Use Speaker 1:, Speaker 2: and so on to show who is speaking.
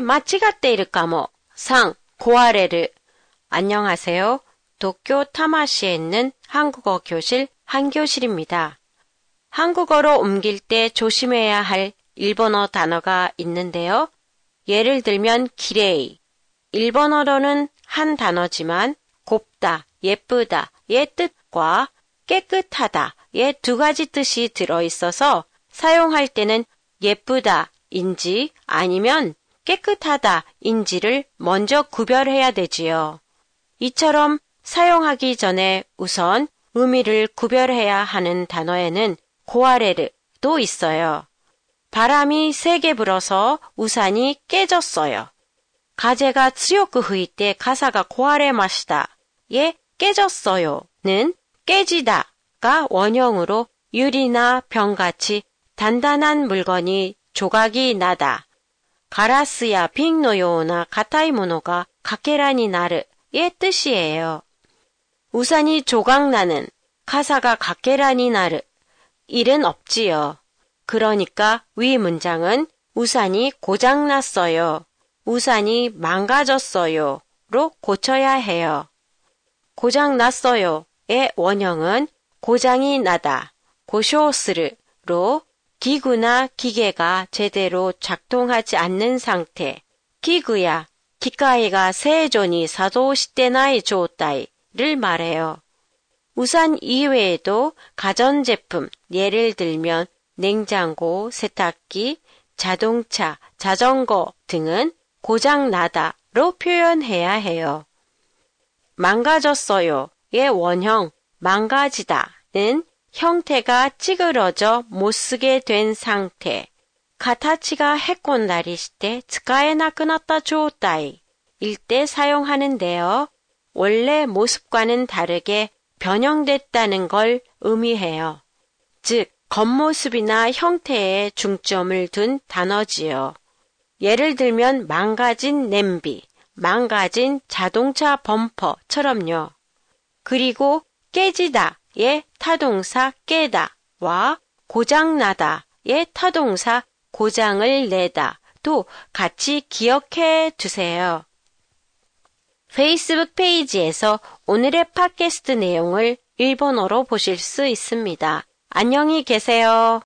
Speaker 1: 마치가때 이를까모 상 고아레르 안녕하세요. 도쿄 타마시에 있는 한국어 교실 한교실입니다. 한국어로 옮길 때 조심해야 할 일본어 단어가 있는데요. 예를 들면 기레이. 일본어로는 한 단어지만 곱다, 예쁘다, 의 뜻과 깨끗하다, 의 두 가지 뜻이 들어 있어서 사용할 때는 예쁘다, 인지 아니면 깨끗하다, 인지를 먼저 구별해야 되지요. 이처럼 사용하기 전에 우선 의미를 구별해야 하는 단어에는 고아레르도 있어요. 바람이 세게 불어서 우산이 깨졌어요. 가재가 強く吹いて 가사가 고아레 마시다. 예, 깨졌어요는 깨지다가 원형으로 유리나 병같이 단단한 물건이 조각이 나다. 나르의 뜻이에요. 우산이 조각나는 가사가 가케라니 나르 일은 없지요. 그러니까 위 문장은 우산이 고장났어요. 우산이 망가졌어요. 로 고쳐야 해요. 고장났어요의 원형은 고장이 나다, 고쇼스르로 기구나 기계가 제대로 작동하지 않는 상태, 기구야 기가이가 세존이 사도시대나의 조타이를 말해요. 우산 이외에도 가전제품, 예를 들면 냉장고, 세탁기, 자동차, 자전거 등은 고장나다로 표현해야 해요. 망가졌어요의 원형 망가지다는 형태가 찌그러져 못 쓰게 된 상태. 가타치가 해꼰다리 시대 츠카에나크났다 조타이 일 때 사용하는데요. 원래 모습과는 다르게 변형됐다는 걸 의미해요. 즉, 겉모습이나 형태에 중점을 둔 단어지요. 예를 들면 망가진 냄비, 망가진 자동차 범퍼처럼요. 그리고 깨지다 의 타동사 깨다와 고장나다의 타동사 고장을 내다도 같이 기억해 두세요. 페이스북 페이지에서 오늘의 팟캐스트 내용을 일본어로 보실 수 있습니다. 안녕히 계세요.